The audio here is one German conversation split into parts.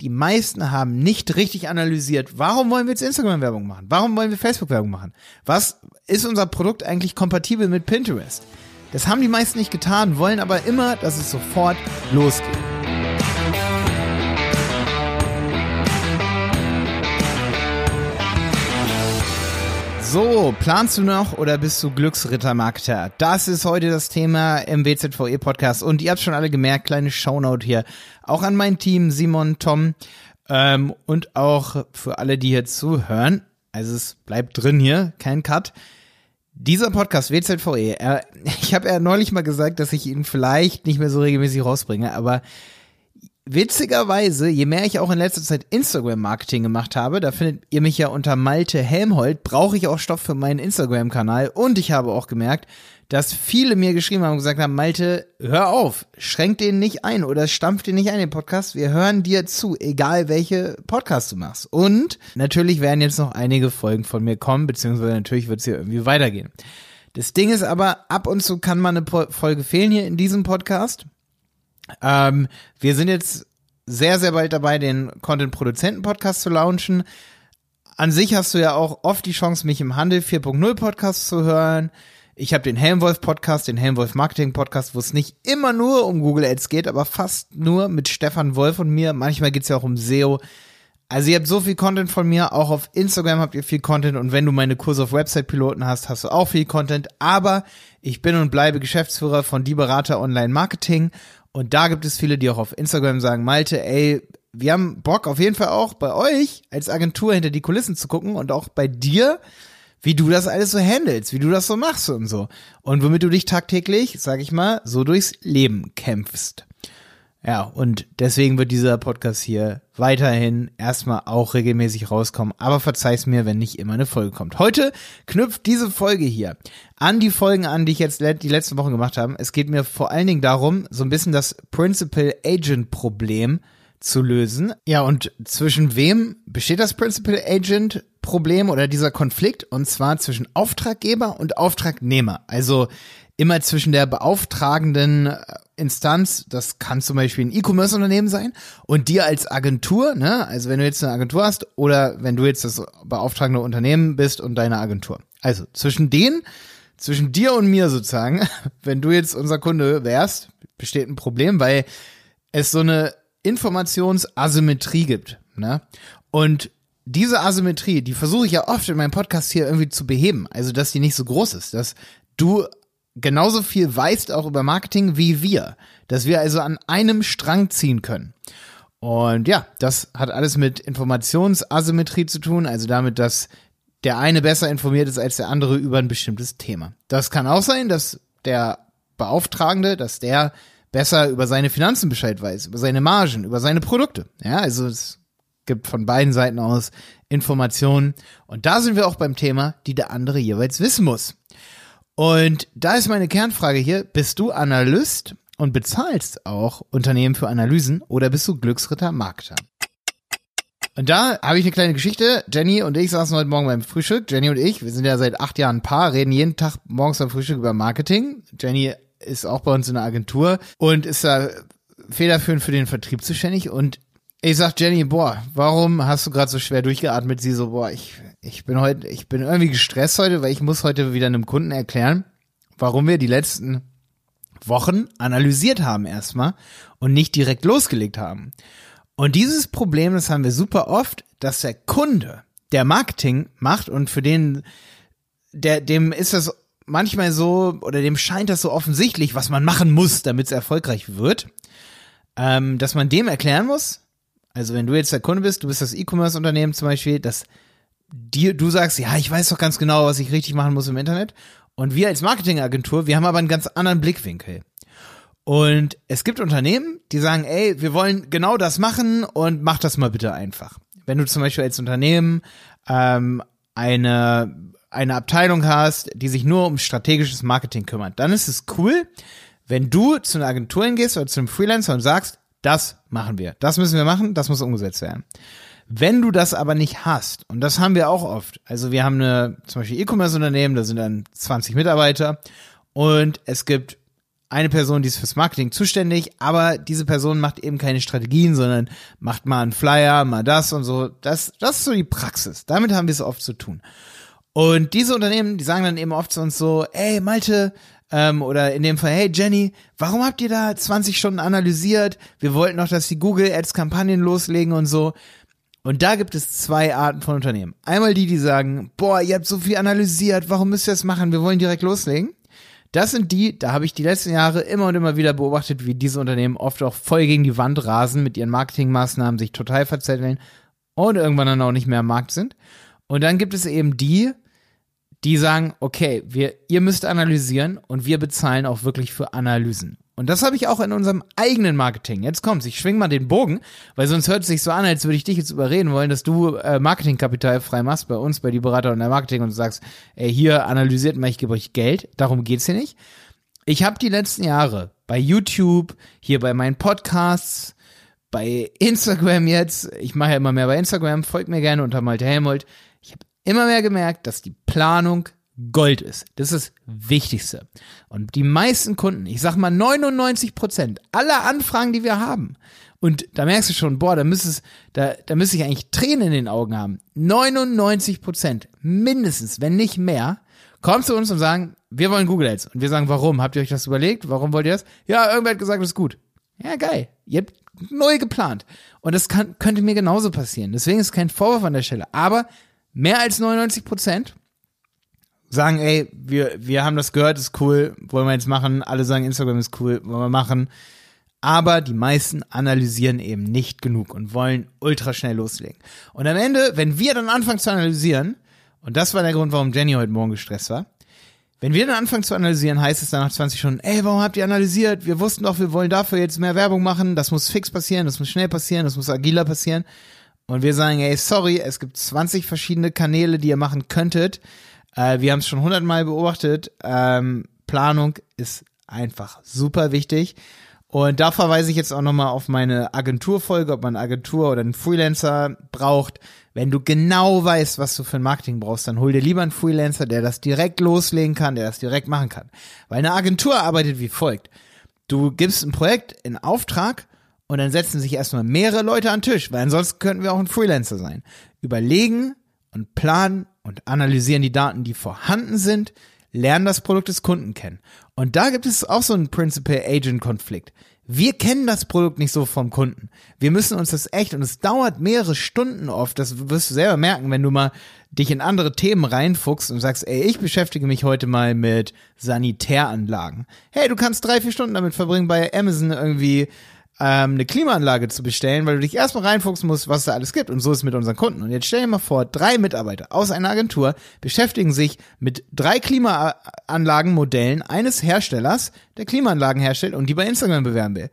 die meisten haben nicht richtig analysiert, warum wollen wir jetzt Instagram-Werbung machen? Warum wollen wir Facebook-Werbung machen? Was ist unser Produkt eigentlich kompatibel mit Pinterest? Das haben die meisten nicht getan, wollen aber immer, dass es sofort losgeht. So, planst du noch oder bist du Glücksrittermarkter? Das ist heute das Thema im WZVE Podcast und ihr habt schon alle gemerkt, kleine Shownote hier. Auch an mein Team, Simon, Tom ähm, und auch für alle, die hier zuhören. Also es bleibt drin hier, kein Cut. Dieser Podcast WZVE, äh, ich habe ja neulich mal gesagt, dass ich ihn vielleicht nicht mehr so regelmäßig rausbringe, aber witzigerweise, je mehr ich auch in letzter Zeit Instagram-Marketing gemacht habe, da findet ihr mich ja unter Malte Helmholt, brauche ich auch Stoff für meinen Instagram-Kanal und ich habe auch gemerkt, dass viele mir geschrieben haben und gesagt haben, Malte, hör auf, schränk den nicht ein oder stampf den nicht ein, den Podcast. Wir hören dir zu, egal welche Podcasts du machst. Und natürlich werden jetzt noch einige Folgen von mir kommen, beziehungsweise natürlich wird es hier irgendwie weitergehen. Das Ding ist aber, ab und zu kann mal eine Folge fehlen hier in diesem Podcast. Ähm, wir sind jetzt sehr, sehr bald dabei, den Content-Produzenten-Podcast zu launchen. An sich hast du ja auch oft die Chance, mich im Handel 4.0 Podcast zu hören. Ich habe den Helmwolf Podcast, den Helmwolf Marketing Podcast, wo es nicht immer nur um Google Ads geht, aber fast nur mit Stefan Wolf und mir. Manchmal geht's ja auch um SEO. Also ihr habt so viel Content von mir, auch auf Instagram habt ihr viel Content und wenn du meine Kurse auf Website-Piloten hast, hast du auch viel Content. Aber ich bin und bleibe Geschäftsführer von Die Berater Online Marketing und da gibt es viele, die auch auf Instagram sagen, Malte, ey, wir haben Bock auf jeden Fall auch bei euch als Agentur hinter die Kulissen zu gucken und auch bei dir, wie du das alles so handelst, wie du das so machst und so. Und womit du dich tagtäglich, sag ich mal, so durchs Leben kämpfst. Ja, und deswegen wird dieser Podcast hier weiterhin erstmal auch regelmäßig rauskommen. Aber verzeih's mir, wenn nicht immer eine Folge kommt. Heute knüpft diese Folge hier an die Folgen an, die ich jetzt die letzten Wochen gemacht habe. Es geht mir vor allen Dingen darum, so ein bisschen das Principal Agent Problem zu lösen. Ja, und zwischen wem besteht das Principal Agent Problem oder dieser Konflikt? Und zwar zwischen Auftraggeber und Auftragnehmer. Also immer zwischen der beauftragenden äh, Instanz, das kann zum Beispiel ein E-Commerce-Unternehmen sein, und dir als Agentur, ne, also wenn du jetzt eine Agentur hast oder wenn du jetzt das beauftragende Unternehmen bist und deine Agentur. Also zwischen denen, zwischen dir und mir sozusagen, wenn du jetzt unser Kunde wärst, besteht ein Problem, weil es so eine Informationsasymmetrie gibt, ne? Und diese Asymmetrie, die versuche ich ja oft in meinem Podcast hier irgendwie zu beheben, also dass die nicht so groß ist, dass du genauso viel weißt auch über Marketing wie wir, dass wir also an einem Strang ziehen können. Und ja, das hat alles mit Informationsasymmetrie zu tun, also damit, dass der eine besser informiert ist als der andere über ein bestimmtes Thema. Das kann auch sein, dass der Beauftragende, dass der besser über seine Finanzen Bescheid weiß, über seine Margen, über seine Produkte. Ja, also es gibt von beiden Seiten aus Informationen. Und da sind wir auch beim Thema, die der andere jeweils wissen muss. Und da ist meine Kernfrage hier, bist du Analyst und bezahlst auch Unternehmen für Analysen oder bist du Glücksritter Marketer? Und da habe ich eine kleine Geschichte. Jenny und ich saßen heute Morgen beim Frühstück. Jenny und ich, wir sind ja seit acht Jahren Paar, reden jeden Tag morgens beim Frühstück über Marketing. Jenny ist auch bei uns in der Agentur und ist da federführend für den Vertrieb zuständig. Und ich sag Jenny, boah, warum hast du gerade so schwer durchgeatmet? Sie so, boah, ich, ich bin heute, ich bin irgendwie gestresst heute, weil ich muss heute wieder einem Kunden erklären, warum wir die letzten Wochen analysiert haben erstmal und nicht direkt losgelegt haben. Und dieses Problem, das haben wir super oft, dass der Kunde, der Marketing macht und für den, der, dem ist das manchmal so, oder dem scheint das so offensichtlich, was man machen muss, damit es erfolgreich wird, ähm, dass man dem erklären muss, also wenn du jetzt der Kunde bist, du bist das E-Commerce-Unternehmen zum Beispiel, dass dir, du sagst, ja, ich weiß doch ganz genau, was ich richtig machen muss im Internet. Und wir als Marketingagentur, wir haben aber einen ganz anderen Blickwinkel. Und es gibt Unternehmen, die sagen, ey, wir wollen genau das machen und mach das mal bitte einfach. Wenn du zum Beispiel als Unternehmen ähm, eine, eine Abteilung hast, die sich nur um strategisches Marketing kümmert, dann ist es cool, wenn du zu einer Agentur hingehst oder zu einem Freelancer und sagst, das machen wir. Das müssen wir machen, das muss umgesetzt werden. Wenn du das aber nicht hast, und das haben wir auch oft, also wir haben eine, zum Beispiel E-Commerce-Unternehmen, da sind dann 20 Mitarbeiter und es gibt eine Person, die ist fürs Marketing zuständig, aber diese Person macht eben keine Strategien, sondern macht mal einen Flyer, mal das und so. Das, das ist so die Praxis. Damit haben wir es oft zu tun. Und diese Unternehmen, die sagen dann eben oft zu uns so, ey Malte, ähm, oder in dem Fall, hey Jenny, warum habt ihr da 20 Stunden analysiert? Wir wollten noch, dass die Google Ads Kampagnen loslegen und so. Und da gibt es zwei Arten von Unternehmen. Einmal die, die sagen, boah, ihr habt so viel analysiert, warum müsst ihr das machen? Wir wollen direkt loslegen. Das sind die, da habe ich die letzten Jahre immer und immer wieder beobachtet, wie diese Unternehmen oft auch voll gegen die Wand rasen mit ihren Marketingmaßnahmen, sich total verzetteln und irgendwann dann auch nicht mehr am Markt sind. Und dann gibt es eben die, die sagen, okay, wir, ihr müsst analysieren und wir bezahlen auch wirklich für Analysen. Und das habe ich auch in unserem eigenen Marketing. Jetzt kommt's, ich schwing mal den Bogen, weil sonst hört es sich so an, als würde ich dich jetzt überreden wollen, dass du äh, Marketingkapital frei machst bei uns, bei die Berater und der Marketing und sagst, ey, hier analysiert mal, ich gebe euch Geld. Darum geht's hier nicht. Ich habe die letzten Jahre bei YouTube, hier bei meinen Podcasts, bei Instagram jetzt, ich mache ja immer mehr bei Instagram, folgt mir gerne unter Malte Helmold. Immer mehr gemerkt, dass die Planung Gold ist. Das ist das Wichtigste. Und die meisten Kunden, ich sag mal 99 Prozent aller Anfragen, die wir haben, und da merkst du schon, boah, da müsste da, da müsste ich eigentlich Tränen in den Augen haben. 99 Prozent, mindestens, wenn nicht mehr, kommen zu uns und sagen, wir wollen Google Ads. Und wir sagen, warum? Habt ihr euch das überlegt? Warum wollt ihr das? Ja, irgendwer hat gesagt, das ist gut. Ja, geil. Ihr habt neu geplant. Und das kann, könnte mir genauso passieren. Deswegen ist kein Vorwurf an der Stelle. Aber mehr als 99 Prozent sagen, ey, wir, wir haben das gehört, ist cool, wollen wir jetzt machen. Alle sagen, Instagram ist cool, wollen wir machen. Aber die meisten analysieren eben nicht genug und wollen ultra schnell loslegen. Und am Ende, wenn wir dann anfangen zu analysieren, und das war der Grund, warum Jenny heute Morgen gestresst war, wenn wir dann anfangen zu analysieren, heißt es dann nach 20 Stunden, ey, warum habt ihr analysiert? Wir wussten doch, wir wollen dafür jetzt mehr Werbung machen, das muss fix passieren, das muss schnell passieren, das muss agiler passieren. Und wir sagen, ey, sorry, es gibt 20 verschiedene Kanäle, die ihr machen könntet. Äh, wir haben es schon hundertmal beobachtet. Ähm, Planung ist einfach super wichtig. Und da verweise ich jetzt auch nochmal auf meine Agenturfolge, ob man eine Agentur oder einen Freelancer braucht. Wenn du genau weißt, was du für ein Marketing brauchst, dann hol dir lieber einen Freelancer, der das direkt loslegen kann, der das direkt machen kann. Weil eine Agentur arbeitet wie folgt. Du gibst ein Projekt in Auftrag und dann setzen sich erstmal mehrere Leute an den Tisch, weil ansonsten könnten wir auch ein Freelancer sein. Überlegen und planen und analysieren die Daten, die vorhanden sind, lernen das Produkt des Kunden kennen. Und da gibt es auch so einen Principal-Agent-Konflikt. Wir kennen das Produkt nicht so vom Kunden. Wir müssen uns das echt, und es dauert mehrere Stunden oft, das wirst du selber merken, wenn du mal dich in andere Themen reinfuchst und sagst, ey, ich beschäftige mich heute mal mit Sanitäranlagen. Hey, du kannst drei, vier Stunden damit verbringen, bei Amazon irgendwie ähm, eine Klimaanlage zu bestellen, weil du dich erstmal reinfuchsen musst, was da alles gibt. Und so ist es mit unseren Kunden. Und jetzt stell dir mal vor, drei Mitarbeiter aus einer Agentur beschäftigen sich mit drei Klimaanlagenmodellen eines Herstellers, der Klimaanlagen herstellt und die bei Instagram bewerben will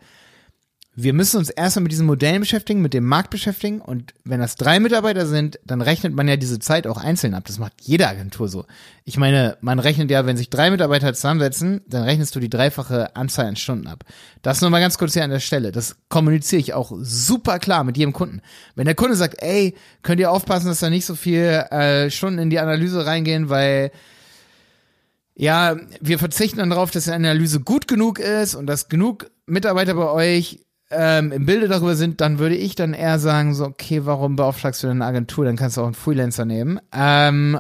wir müssen uns erstmal mit diesen Modellen beschäftigen, mit dem Markt beschäftigen und wenn das drei Mitarbeiter sind, dann rechnet man ja diese Zeit auch einzeln ab. Das macht jede Agentur so. Ich meine, man rechnet ja, wenn sich drei Mitarbeiter zusammensetzen, dann rechnest du die dreifache Anzahl an Stunden ab. Das nur mal ganz kurz hier an der Stelle. Das kommuniziere ich auch super klar mit jedem Kunden. Wenn der Kunde sagt, ey, könnt ihr aufpassen, dass da nicht so viel äh, Stunden in die Analyse reingehen, weil ja, wir verzichten dann darauf, dass die Analyse gut genug ist und dass genug Mitarbeiter bei euch ähm, im Bilde darüber sind, dann würde ich dann eher sagen, so, okay, warum beauftragst du denn eine Agentur? Dann kannst du auch einen Freelancer nehmen. Ähm,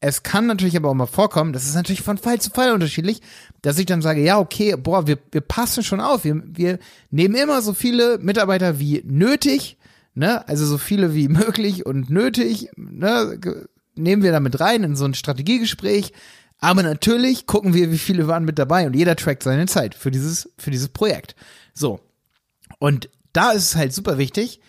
es kann natürlich aber auch mal vorkommen, das ist natürlich von Fall zu Fall unterschiedlich, dass ich dann sage, ja, okay, boah, wir, wir passen schon auf, wir, wir nehmen immer so viele Mitarbeiter wie nötig, ne, also so viele wie möglich und nötig, ne, nehmen wir damit rein in so ein Strategiegespräch, aber natürlich gucken wir, wie viele waren mit dabei und jeder trackt seine Zeit für dieses, für dieses Projekt. So. Und da ist es halt super wichtig,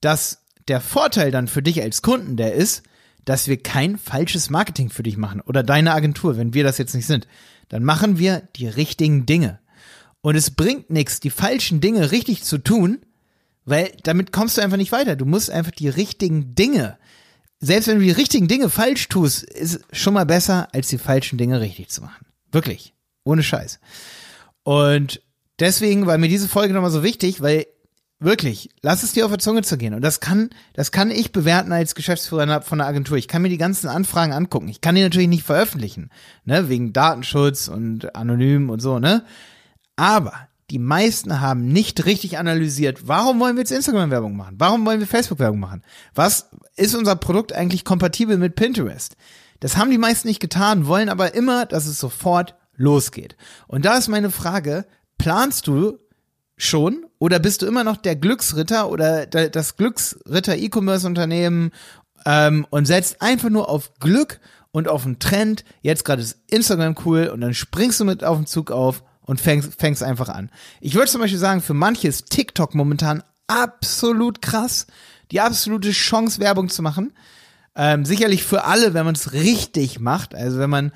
dass der Vorteil dann für dich als Kunden der ist, dass wir kein falsches Marketing für dich machen oder deine Agentur, wenn wir das jetzt nicht sind. Dann machen wir die richtigen Dinge. Und es bringt nichts, die falschen Dinge richtig zu tun, weil damit kommst du einfach nicht weiter. Du musst einfach die richtigen Dinge. Selbst wenn du die richtigen Dinge falsch tust, ist schon mal besser, als die falschen Dinge richtig zu machen. Wirklich. Ohne Scheiß. Und deswegen war mir diese Folge nochmal so wichtig, weil wirklich, lass es dir auf der Zunge zu gehen. Und das kann, das kann ich bewerten als Geschäftsführer von einer Agentur. Ich kann mir die ganzen Anfragen angucken. Ich kann die natürlich nicht veröffentlichen, ne, wegen Datenschutz und anonym und so, ne. Aber die meisten haben nicht richtig analysiert, warum wollen wir jetzt Instagram-Werbung machen? Warum wollen wir Facebook-Werbung machen? Was ist unser Produkt eigentlich kompatibel mit Pinterest? Das haben die meisten nicht getan, wollen aber immer, dass es sofort losgeht. Und da ist meine Frage, planst du schon oder bist du immer noch der Glücksritter oder das Glücksritter E-Commerce-Unternehmen ähm, und setzt einfach nur auf Glück und auf einen Trend. Jetzt gerade ist Instagram cool und dann springst du mit auf den Zug auf und fängst, fängst einfach an. Ich würde zum Beispiel sagen, für manche ist TikTok momentan absolut krass. Die absolute Chance, Werbung zu machen. Ähm, sicherlich für alle, wenn man es richtig macht. Also wenn man,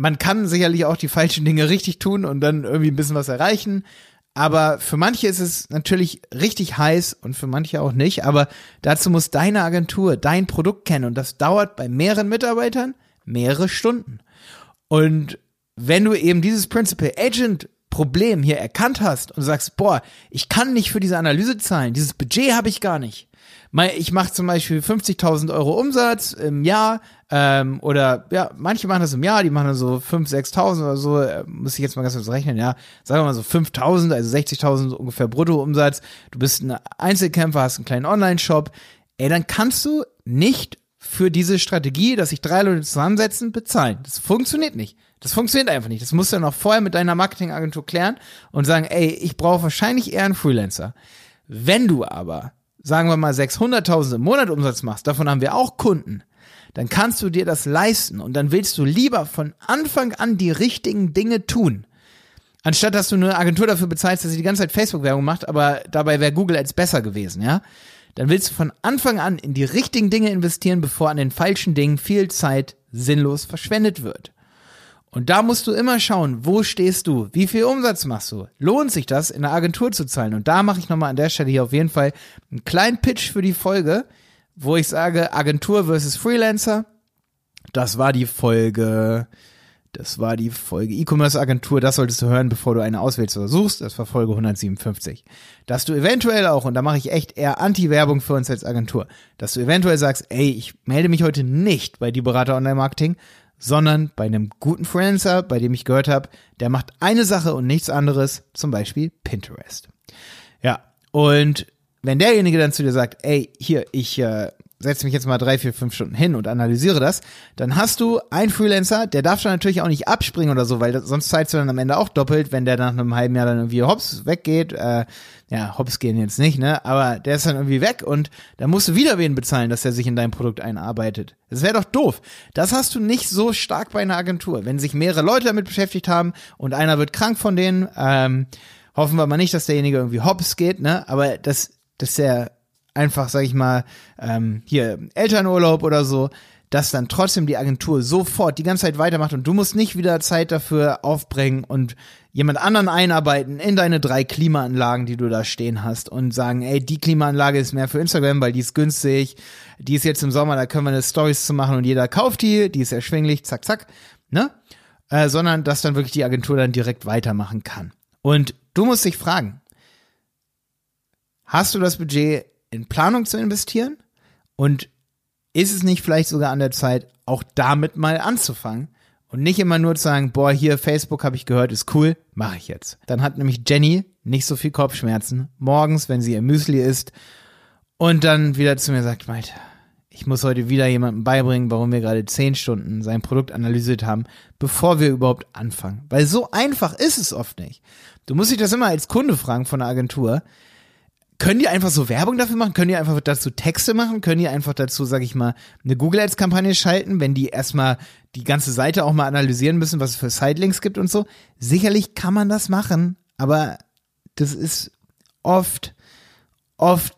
man kann sicherlich auch die falschen Dinge richtig tun und dann irgendwie ein bisschen was erreichen. Aber für manche ist es natürlich richtig heiß und für manche auch nicht. Aber dazu muss deine Agentur dein Produkt kennen und das dauert bei mehreren Mitarbeitern mehrere Stunden. Und wenn du eben dieses Principal Agent Problem hier erkannt hast und sagst, boah, ich kann nicht für diese Analyse zahlen, dieses Budget habe ich gar nicht, ich mache zum Beispiel 50.000 Euro Umsatz im Jahr ähm, oder ja, manche machen das im Jahr, die machen so 5.000, 6.000 oder so, äh, muss ich jetzt mal ganz kurz rechnen, ja, sagen wir mal so 5.000, also 60.000 ungefähr Bruttoumsatz, du bist ein Einzelkämpfer, hast einen kleinen Online-Shop, ey, dann kannst du nicht für diese Strategie, dass sich drei Leute zusammensetzen, bezahlen. Das funktioniert nicht. Das funktioniert einfach nicht. Das musst du dann auch vorher mit deiner Marketingagentur klären und sagen, ey, ich brauche wahrscheinlich eher einen Freelancer. Wenn du aber sagen wir mal 600.000 im Monat Umsatz machst, davon haben wir auch Kunden, dann kannst du dir das leisten und dann willst du lieber von Anfang an die richtigen Dinge tun. Anstatt dass du eine Agentur dafür bezahlst, dass sie die ganze Zeit Facebook-Werbung macht, aber dabei wäre Google Ads besser gewesen, ja? Dann willst du von Anfang an in die richtigen Dinge investieren, bevor an den falschen Dingen viel Zeit sinnlos verschwendet wird. Und da musst du immer schauen, wo stehst du, wie viel Umsatz machst du, lohnt sich das in der Agentur zu zahlen? Und da mache ich nochmal an der Stelle hier auf jeden Fall einen kleinen Pitch für die Folge, wo ich sage Agentur versus Freelancer. Das war die Folge, das war die Folge E-Commerce Agentur, das solltest du hören, bevor du eine auswählst oder suchst. Das war Folge 157. Dass du eventuell auch, und da mache ich echt eher Anti-Werbung für uns als Agentur, dass du eventuell sagst, ey, ich melde mich heute nicht bei die Berater Online Marketing, sondern bei einem guten Freelancer, bei dem ich gehört habe, der macht eine Sache und nichts anderes, zum Beispiel Pinterest. Ja, und wenn derjenige dann zu dir sagt, ey, hier, ich äh, setze mich jetzt mal drei, vier, fünf Stunden hin und analysiere das, dann hast du einen Freelancer, der darf dann natürlich auch nicht abspringen oder so, weil das, sonst zahlst du dann am Ende auch doppelt, wenn der nach einem halben Jahr dann irgendwie hops weggeht. Äh, ja, hops gehen jetzt nicht, ne? Aber der ist dann irgendwie weg und dann musst du wieder wen bezahlen, dass er sich in dein Produkt einarbeitet. Das wäre doch doof. Das hast du nicht so stark bei einer Agentur. Wenn sich mehrere Leute damit beschäftigt haben und einer wird krank von denen, ähm, hoffen wir mal nicht, dass derjenige irgendwie hops geht, ne? Aber das, das ist ja einfach, sag ich mal, ähm, hier Elternurlaub oder so, dass dann trotzdem die Agentur sofort die ganze Zeit weitermacht und du musst nicht wieder Zeit dafür aufbringen und jemand anderen einarbeiten in deine drei Klimaanlagen, die du da stehen hast und sagen, ey, die Klimaanlage ist mehr für Instagram, weil die ist günstig, die ist jetzt im Sommer, da können wir eine Stories zu machen und jeder kauft die, die ist erschwinglich, zack, zack, ne? Äh, sondern dass dann wirklich die Agentur dann direkt weitermachen kann. Und du musst dich fragen, hast du das Budget in Planung zu investieren? Und ist es nicht vielleicht sogar an der Zeit, auch damit mal anzufangen? Und nicht immer nur zu sagen, boah, hier Facebook habe ich gehört, ist cool, mache ich jetzt. Dann hat nämlich Jenny nicht so viel Kopfschmerzen morgens, wenn sie ihr Müsli isst und dann wieder zu mir sagt, Malte, ich muss heute wieder jemandem beibringen, warum wir gerade zehn Stunden sein Produkt analysiert haben, bevor wir überhaupt anfangen. Weil so einfach ist es oft nicht. Du musst dich das immer als Kunde fragen von der Agentur können die einfach so Werbung dafür machen? Können die einfach dazu Texte machen? Können die einfach dazu, sag ich mal, eine Google Ads Kampagne schalten, wenn die erstmal die ganze Seite auch mal analysieren müssen, was es für Sidelinks gibt und so? Sicherlich kann man das machen, aber das ist oft, oft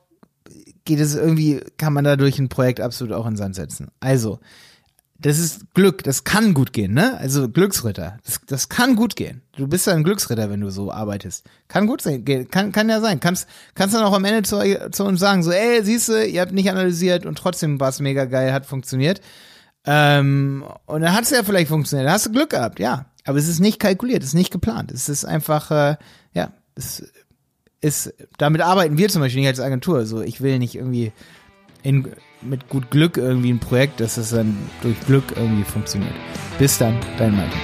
geht es irgendwie, kann man dadurch ein Projekt absolut auch in Sand setzen. Also, das ist Glück, das kann gut gehen, ne? Also Glücksritter, das, das kann gut gehen. Du bist ja ein Glücksritter, wenn du so arbeitest. Kann gut sein, kann, kann ja sein. Kannst, kannst dann auch am Ende zu, zu uns sagen, so, ey, siehst du, ihr habt nicht analysiert und trotzdem war es mega geil, hat funktioniert. Ähm, und dann hat es ja vielleicht funktioniert, da hast du Glück gehabt, ja. Aber es ist nicht kalkuliert, es ist nicht geplant. Es ist einfach, äh, ja, es ist, damit arbeiten wir zum Beispiel nicht als Agentur. So, ich will nicht irgendwie in mit gut Glück irgendwie ein Projekt, dass es dann durch Glück irgendwie funktioniert. Bis dann, dein Malte.